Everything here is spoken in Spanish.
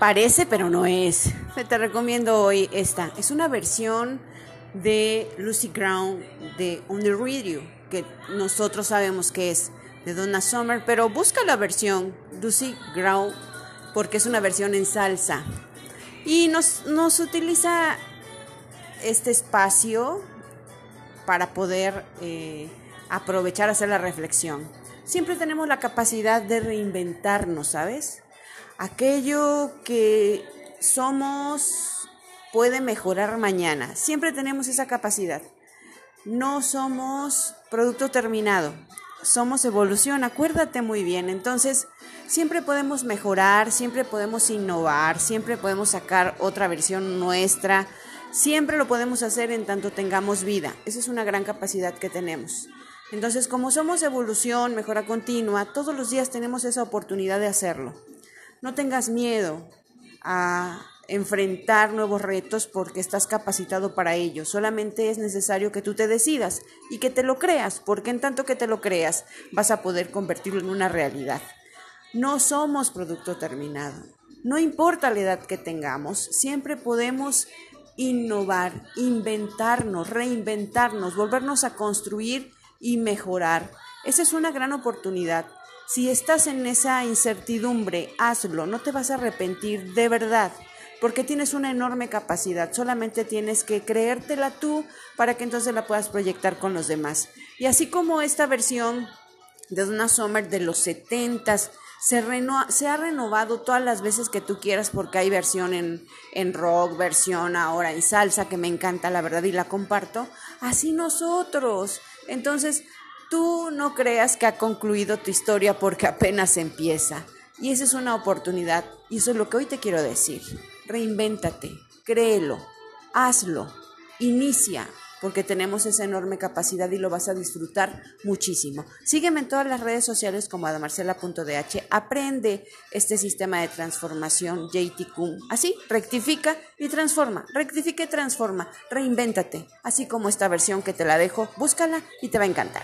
Parece, pero no es. Te recomiendo hoy esta. Es una versión de Lucy Ground de On the Radio, que nosotros sabemos que es de Donna Summer, pero busca la versión Lucy Ground porque es una versión en salsa. Y nos, nos utiliza este espacio para poder eh, aprovechar, hacer la reflexión. Siempre tenemos la capacidad de reinventarnos, ¿sabes? Aquello que somos puede mejorar mañana. Siempre tenemos esa capacidad. No somos producto terminado, somos evolución, acuérdate muy bien. Entonces, siempre podemos mejorar, siempre podemos innovar, siempre podemos sacar otra versión nuestra, siempre lo podemos hacer en tanto tengamos vida. Esa es una gran capacidad que tenemos. Entonces, como somos evolución, mejora continua, todos los días tenemos esa oportunidad de hacerlo. No tengas miedo a enfrentar nuevos retos porque estás capacitado para ello. Solamente es necesario que tú te decidas y que te lo creas, porque en tanto que te lo creas vas a poder convertirlo en una realidad. No somos producto terminado. No importa la edad que tengamos, siempre podemos innovar, inventarnos, reinventarnos, volvernos a construir y mejorar. Esa es una gran oportunidad. Si estás en esa incertidumbre, hazlo, no te vas a arrepentir de verdad porque tienes una enorme capacidad, solamente tienes que creértela tú para que entonces la puedas proyectar con los demás. Y así como esta versión de una Summer de los 70 se, se ha renovado todas las veces que tú quieras porque hay versión en, en rock, versión ahora en salsa que me encanta la verdad y la comparto, así nosotros. Entonces, tú no creas que ha concluido tu historia porque apenas empieza. Y esa es una oportunidad. Y eso es lo que hoy te quiero decir reinvéntate, créelo, hazlo, inicia, porque tenemos esa enorme capacidad y lo vas a disfrutar muchísimo. Sígueme en todas las redes sociales como adamarcela.dh, aprende este sistema de transformación JTQ. Así, rectifica y transforma, rectifica y transforma, reinvéntate, así como esta versión que te la dejo, búscala y te va a encantar.